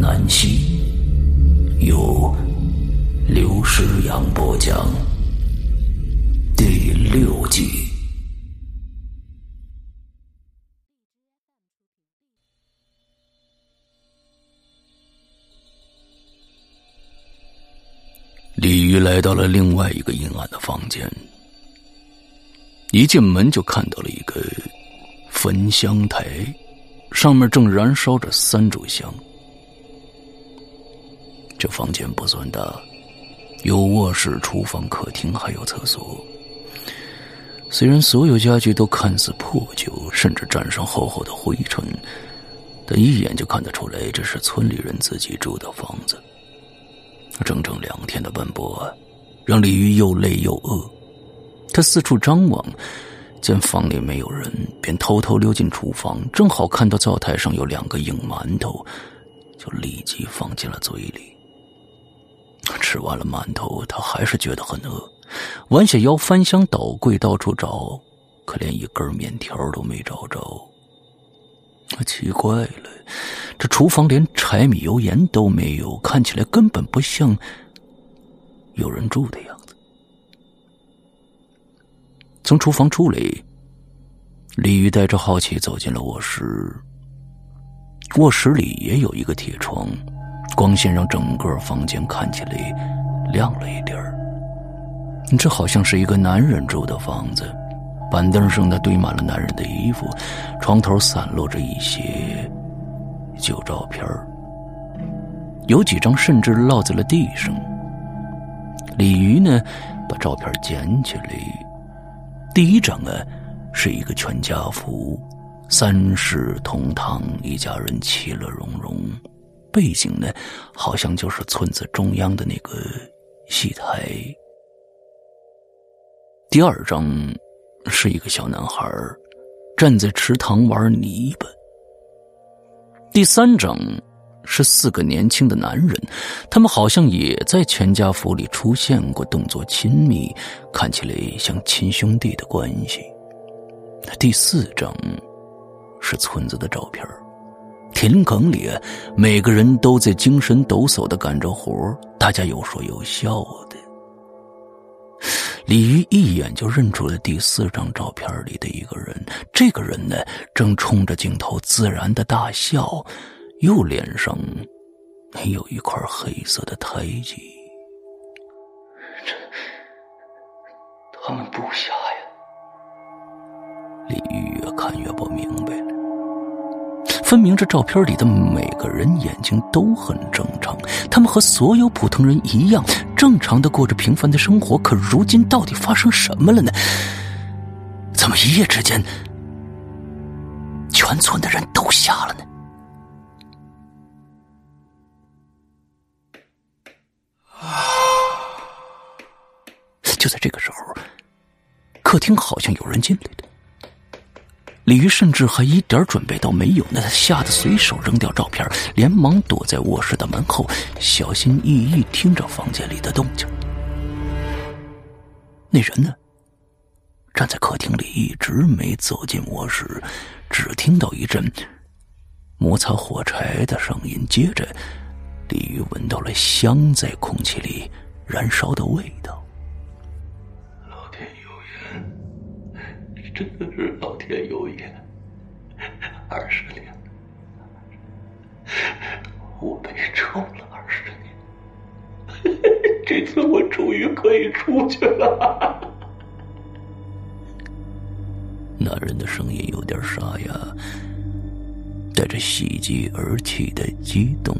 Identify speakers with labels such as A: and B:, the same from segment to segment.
A: 南溪，由刘诗阳播讲，第六集。李鱼来到了另外一个阴暗的房间，一进门就看到了一个焚香台，上面正燃烧着三炷香。这房间不算大，有卧室、厨房、客厅，还有厕所。虽然所有家具都看似破旧，甚至沾上厚厚的灰尘，但一眼就看得出来，这是村里人自己住的房子。整整两天的奔波，让李鱼又累又饿。他四处张望，见房里没有人，便偷偷溜进厨房，正好看到灶台上有两个硬馒头，就立即放进了嘴里。吃完了馒头，他还是觉得很饿，弯下腰翻箱倒柜到处找，可连一根面条都没找着。奇怪了。这厨房连柴米油盐都没有，看起来根本不像有人住的样子。从厨房出来，李玉带着好奇走进了卧室。卧室里也有一个铁窗，光线让整个房间看起来亮了一点儿。这好像是一个男人住的房子，板凳上呢堆满了男人的衣服，床头散落着一些。旧照片有几张甚至落在了地上。鲤鱼呢，把照片捡起来。第一张啊，是一个全家福，三世同堂，一家人其乐融融。背景呢，好像就是村子中央的那个戏台。第二张是一个小男孩站在池塘玩泥巴。第三张是四个年轻的男人，他们好像也在全家福里出现过，动作亲密，看起来像亲兄弟的关系。第四张是村子的照片，田埂里每个人都在精神抖擞的干着活，大家有说有笑的。李鱼一眼就认出了第四张照片里的一个人，这个人呢，正冲着镜头自然的大笑，右脸上有一块黑色的胎记。
B: 这，他们不瞎呀！
A: 李玉越看越不明白了。分明这照片里的每个人眼睛都很正常，他们和所有普通人一样，正常的过着平凡的生活。可如今到底发生什么了呢？怎么一夜之间，全村的人都瞎了呢？就在这个时候，客厅好像有人进来了。李鱼甚至还一点准备都没有，那他吓得随手扔掉照片，连忙躲在卧室的门后，小心翼翼听着房间里的动静。那人呢？站在客厅里，一直没走进卧室，只听到一阵摩擦火柴的声音，接着李鱼闻到了香在空气里燃烧的味道。
B: 真的是老天有眼，二十年，我被抽了二十年，这次我终于可以出去了。
A: 男人的声音有点沙哑，带着喜极而泣的激动，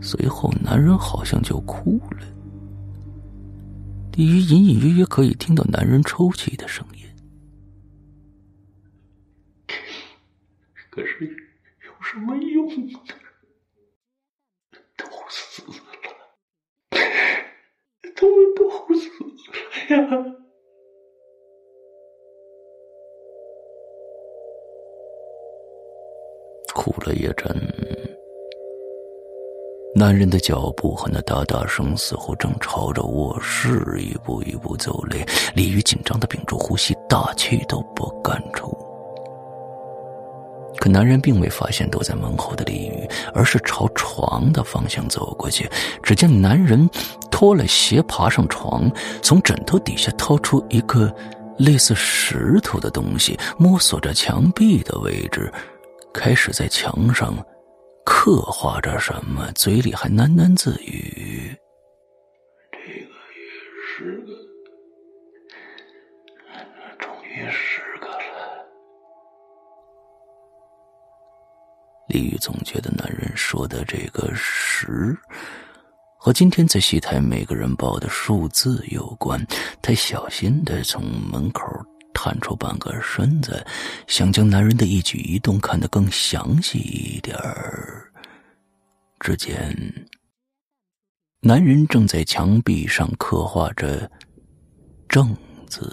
A: 随后男人好像就哭了。李鱼隐隐约约可以听到男人抽泣的声音
B: 可是有什么用呢？都死了，他们都死了呀！
A: 哭了一阵，男人的脚步和那哒哒声似乎正朝着卧室一步一步走来。李玉紧张的屏住呼吸，大气都不敢出。可男人并未发现躲在门后的李玉，而是朝床的方向走过去。只见男人脱了鞋，爬上床，从枕头底下掏出一个类似石头的东西，摸索着墙壁的位置。开始在墙上刻画着什么，嘴里还喃喃自语：“
B: 这个也十个，终于十
A: 李玉总觉得男人说的这个“十”和今天在戏台每个人报的数字有关。他小心的从门口。探出半个身子，想将男人的一举一动看得更详细一点儿。只见男人正在墙壁上刻画着“正”字，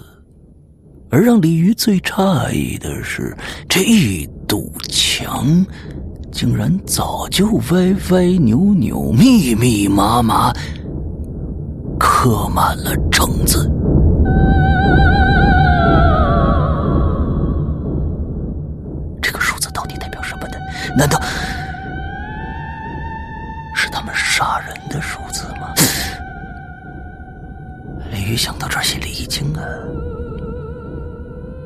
A: 而让李鱼最诧异的是，这一堵墙竟然早就歪歪扭扭、密密麻麻刻满了“正”字。这个数字到底代表什么呢难道是他们杀人的数字吗？李玉想到这儿，心里一惊啊！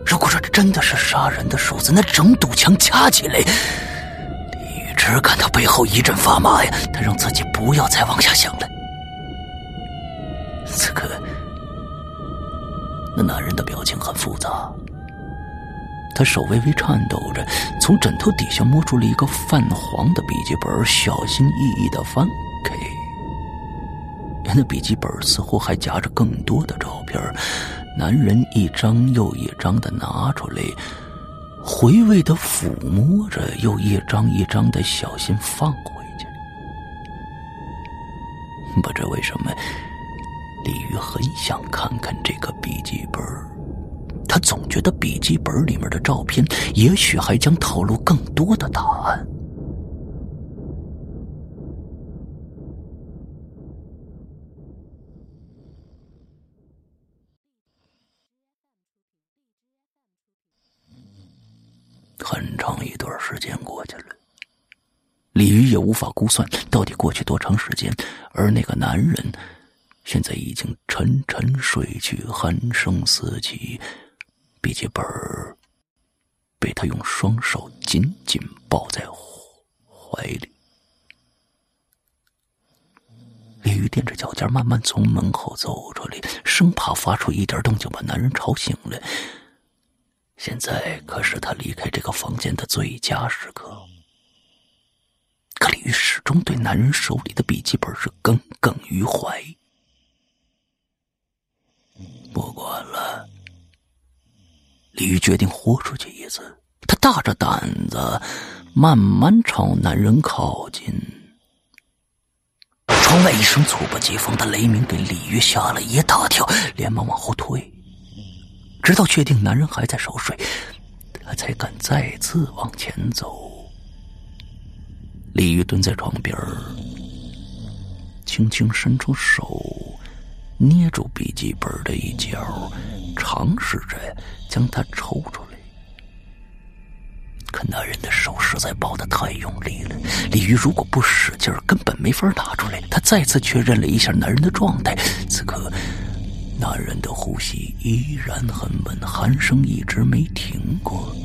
A: 如果说这真的是杀人的数字，那整堵墙加起来，只感到背后一阵发麻呀！他让自己不要再往下想了。此刻，那男人的表情很复杂。他手微微颤抖着，从枕头底下摸出了一个泛黄的笔记本，小心翼翼的翻开。那笔记本似乎还夹着更多的照片，男人一张又一张的拿出来，回味的抚摸着，又一张一张的小心放回去。不知为什么，李玉很想看看这个笔记本。他总觉得笔记本里面的照片，也许还将透露更多的答案。很长一段时间过去了，李鱼也无法估算到底过去多长时间，而那个男人现在已经沉沉睡去，鼾声四起。笔记本被他用双手紧紧抱在怀里。李鱼踮着脚尖，慢慢从门后走出来，生怕发出一点动静把男人吵醒了。现在可是他离开这个房间的最佳时刻。可李玉始终对男人手里的笔记本是耿耿于怀。不管了。李玉决定豁出去一次，他大着胆子慢慢朝男人靠近。窗外一声猝不及防的雷鸣给李玉吓了一大跳，连忙往后退，直到确定男人还在熟睡，他才敢再次往前走。李玉蹲在床边儿轻轻伸出手，捏住笔记本的一角。尝试着将它抽出来，可男人的手实在抱得太用力了。李玉如果不使劲，根本没法拿出来。他再次确认了一下男人的状态，此刻男人的呼吸依然很稳，鼾声一直没停过。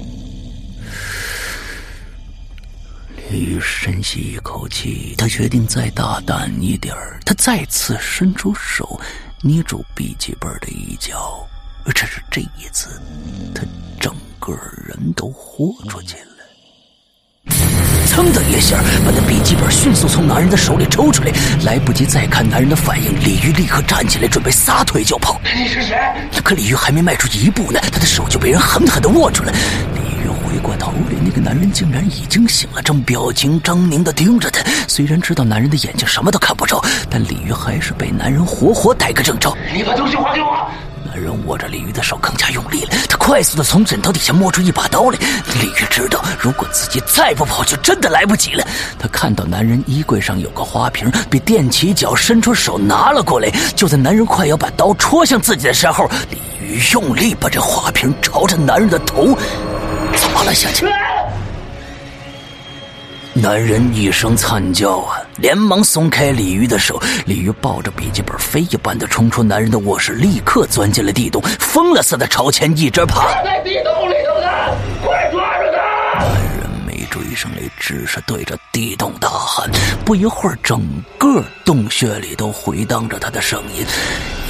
A: 李玉深吸一口气，他决定再大胆一点他再次伸出手，捏住笔记本的一角。只是这一次，他整个人都豁出去了。噌的一下，把那笔记本迅速从男人的手里抽出来。来不及再看男人的反应，李玉立刻站起来，准备撒腿就跑。
B: 你是谁？
A: 可李玉还没迈出一步呢，他的手就被人狠狠的握住了。李玉回过头来，那个男人竟然已经醒了，正表情狰狞的盯着他。虽然知道男人的眼睛什么都看不着，但李玉还是被男人活活逮个正着。
B: 你把东西还给我！
A: 人握着鲤鱼的手更加用力了，他快速的从枕头底下摸出一把刀来。鲤鱼知道，如果自己再不跑，就真的来不及了。他看到男人衣柜上有个花瓶，便踮起脚伸出手拿了过来。就在男人快要把刀戳向自己的时候，鲤鱼用力把这花瓶朝着男人的头砸了下去。男人一声惨叫啊，连忙松开鲤鱼的手。鲤鱼抱着笔记本，飞一般的冲出男人的卧室，立刻钻进了地洞，疯了似的朝前一直爬。
B: 在地洞里头呢，快抓住他！
A: 男人没追上来，只是对着地洞大喊。不一会儿，整个洞穴里都回荡着他的声音。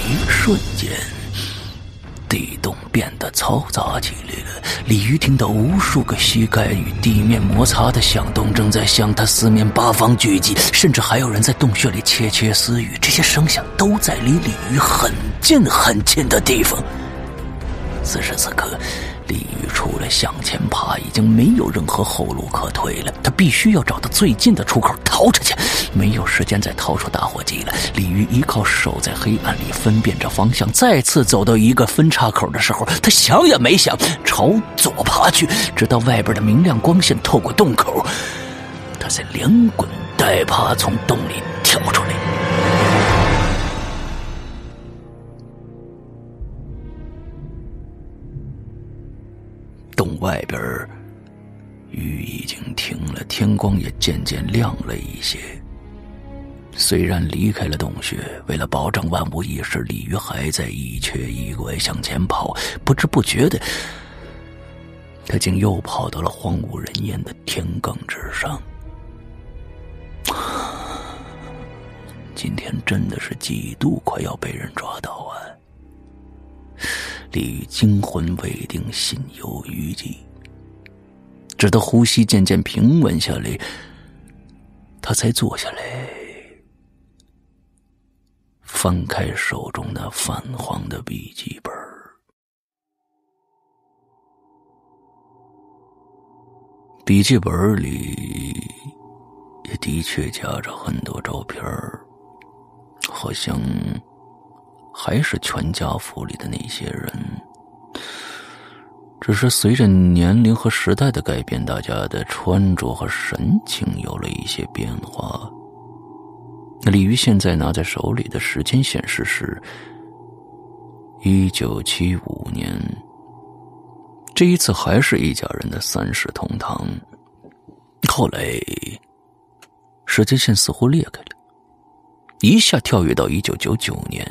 A: 一瞬间。地洞变得嘈杂起来了，鲤鱼听到无数个膝盖与地面摩擦的响动，正在向他四面八方聚集，甚至还有人在洞穴里窃窃私语。这些声响都在离鲤鱼很近很近的地方。此时此刻。鲤鱼除了向前爬，已经没有任何后路可退了。他必须要找到最近的出口逃出去，没有时间再掏出打火机了。鲤鱼依靠手在黑暗里分辨着方向，再次走到一个分岔口的时候，他想也没想，朝左爬去，直到外边的明亮光线透过洞口，他才连滚带爬从洞里跳出来。外边，雨已经停了，天光也渐渐亮了一些。虽然离开了洞穴，为了保证万无一失，鲤鱼还在一瘸一拐向前跑。不知不觉的，他竟又跑到了荒无人烟的天埂之上。今天真的是几度快要被人抓到啊！鲤鱼惊魂未定，心有余悸。直到呼吸渐渐平稳下来，他才坐下来，翻开手中那泛黄的笔记本。笔记本里也的确夹着很多照片好像。还是全家福里的那些人，只是随着年龄和时代的改变，大家的穿着和神情有了一些变化。那鲤鱼现在拿在手里的时间显示是一九七五年，这一次还是一家人的三世同堂。后来，时间线似乎裂开了，一下跳跃到一九九九年。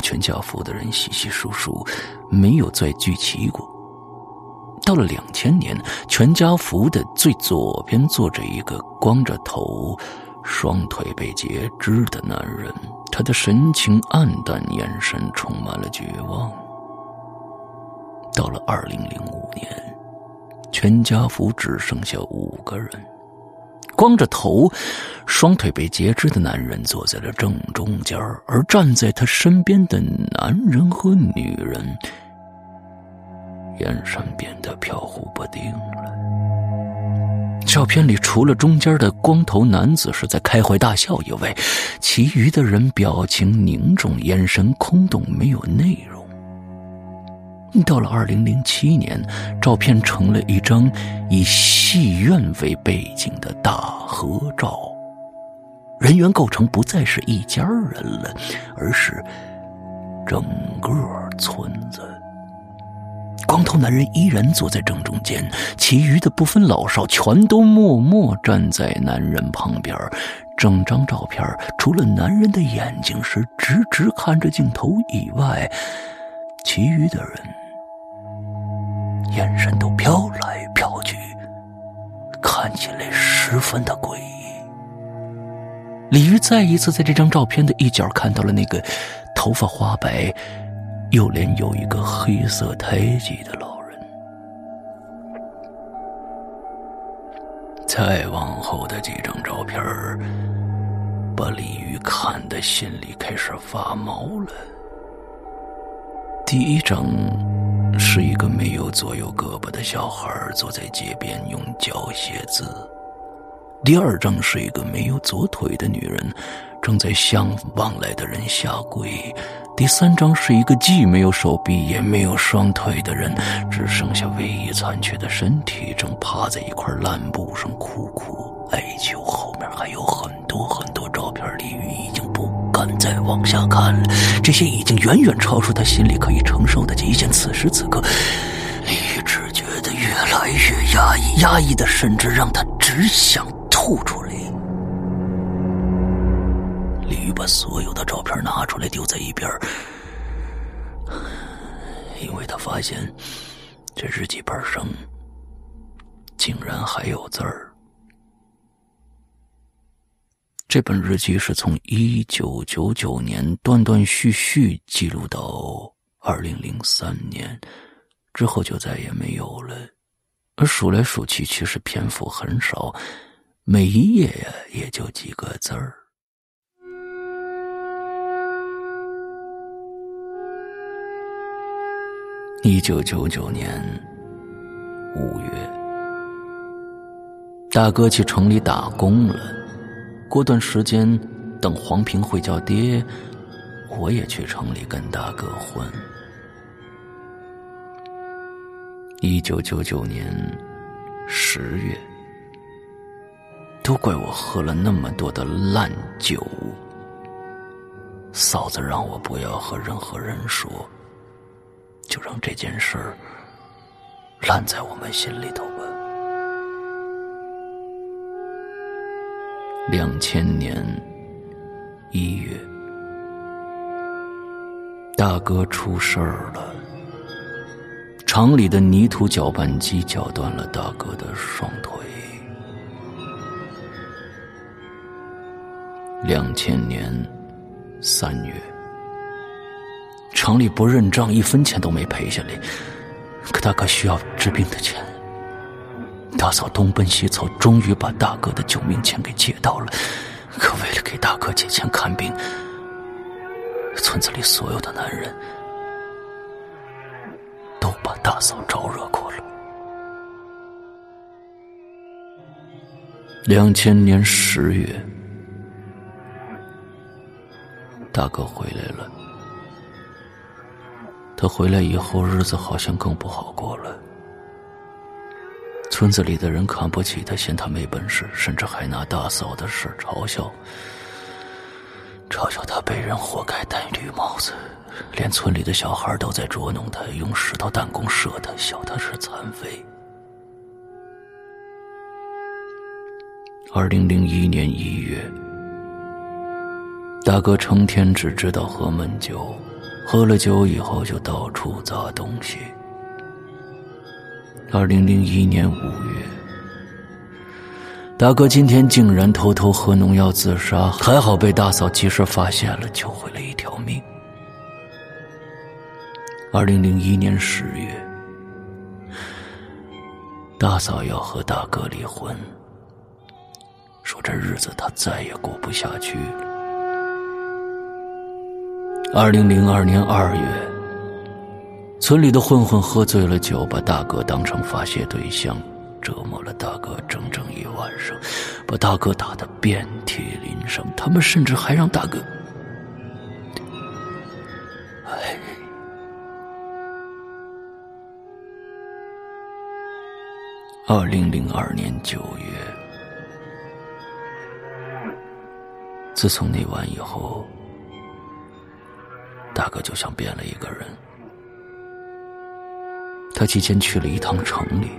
A: 全家福的人稀稀疏疏，没有再聚齐过。到了两千年，全家福的最左边坐着一个光着头、双腿被截肢的男人，他的神情黯淡，眼神充满了绝望。到了二零零五年，全家福只剩下五个人。光着头、双腿被截肢的男人坐在了正中间而站在他身边的男人和女人，眼神变得飘忽不定了。照片里除了中间的光头男子是在开怀大笑以外，其余的人表情凝重，眼神空洞，没有内容。到了二零零七年，照片成了一张以戏院为背景的大合照，人员构成不再是一家人了，而是整个村子。光头男人依然坐在正中间，其余的不分老少，全都默默站在男人旁边。整张照片除了男人的眼睛是直直看着镜头以外，其余的人。眼神都飘来飘去，看起来十分的诡异。李玉再一次在这张照片的一角看到了那个头发花白、右脸有一个黑色胎记的老人。再往后的几张照片把李玉看的心里开始发毛了。第一张。是一个没有左右胳膊的小孩坐在街边用脚写字。第二张是一个没有左腿的女人，正在向往来的人下跪，第三张是一个既没有手臂也没有双腿的人，只剩下唯一残缺的身体，正趴在一块烂布上苦苦哀求。后面还有很多很多照片，李玉再往下看，这些已经远远超出他心里可以承受的极限。此时此刻，李玉只觉得越来越压抑，压抑的甚至让他只想吐出来。李玉把所有的照片拿出来丢在一边，因为他发现这日记本上竟然还有字儿。这本日记是从一九九九年断断续续记录到二零零三年，之后就再也没有了。而数来数去，其实篇幅很少，每一页呀也就几个字儿。一九九九年五月，大哥去城里打工了。过段时间，等黄平会叫爹，我也去城里跟大哥混。一九九九年十月，都怪我喝了那么多的烂酒。嫂子让我不要和任何人说。就让这件事烂在我们心里头吧。两千年一月，大哥出事儿了，厂里的泥土搅拌机搅断了大哥的双腿。两千年三月。厂里不认账，一分钱都没赔下来。可大哥需要治病的钱，大嫂东奔西凑，终于把大哥的救命钱给借到了。可为了给大哥借钱看病，村子里所有的男人都把大嫂招惹过了。两千年十月，大哥回来了。他回来以后，日子好像更不好过了。村子里的人看不起他，嫌他没本事，甚至还拿大嫂的事嘲笑，嘲笑他被人活该戴绿帽子。连村里的小孩都在捉弄他，用石头弹弓射他，笑他是残废。二零零一年一月，大哥成天只知道喝闷酒。喝了酒以后就到处砸东西。二零零一年五月，大哥今天竟然偷偷喝农药自杀，还好被大嫂及时发现了，救回了一条命。二零零一年十月，大嫂要和大哥离婚，说这日子她再也过不下去了。二零零二年二月，村里的混混喝醉了酒，把大哥当成发泄对象，折磨了大哥整整一晚上，把大哥打得遍体鳞伤。他们甚至还让大哥……哎，二零零二年九月，自从那晚以后。大哥就像变了一个人。他期间去了一趟城里，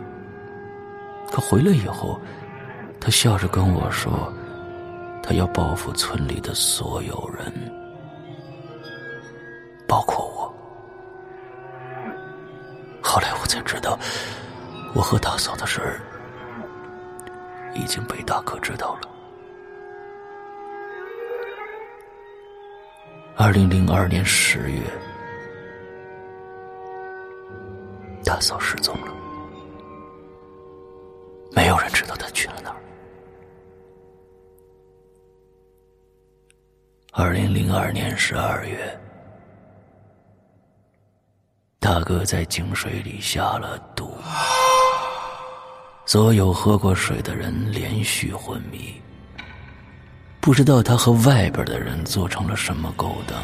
A: 可回来以后，他笑着跟我说：“他要报复村里的所有人，包括我。”后来我才知道，我和大嫂的事儿已经被大哥知道了。二零零二年十月，大嫂失踪了，没有人知道她去了哪儿。二零零二年十二月，大哥在井水里下了毒，所有喝过水的人连续昏迷。不知道他和外边的人做成了什么勾当。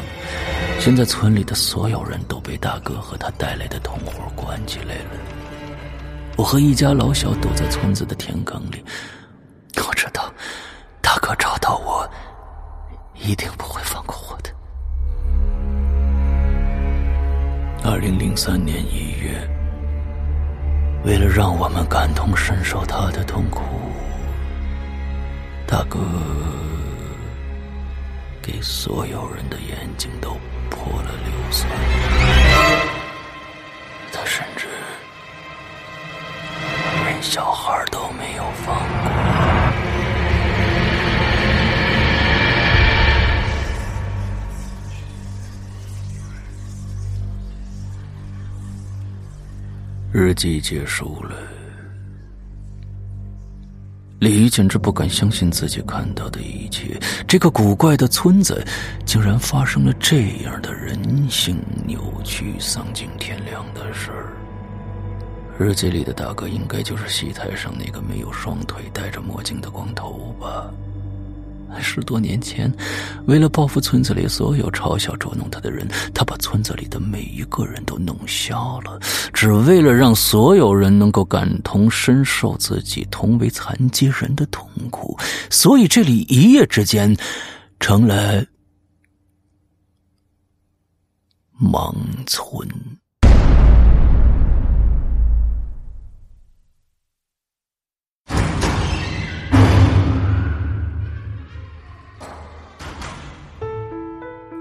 A: 现在村里的所有人都被大哥和他带来的同伙关起来了。我和一家老小躲在村子的田埂里。我知道，大哥找到我，一定不会放过我的。二零零三年一月，为了让我们感同身受他的痛苦，大哥给所有人的眼睛都破了硫酸。他甚至连小孩都没有放过。日记结束了，简直不敢相信自己看到的一切。这个古怪的村子，竟然发生了这样的人性扭曲、丧尽天良的事儿。日记里的大哥，应该就是戏台上那个没有双腿、戴着墨镜的光头吧？十多年前，为了报复村子里所有嘲笑捉弄他的人，他把村子里的每一个人都弄瞎了，只为了让所有人能够感同身受自己同为残疾人的痛苦。所以这里一夜之间成了盲村。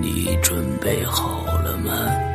A: 你准备好了吗？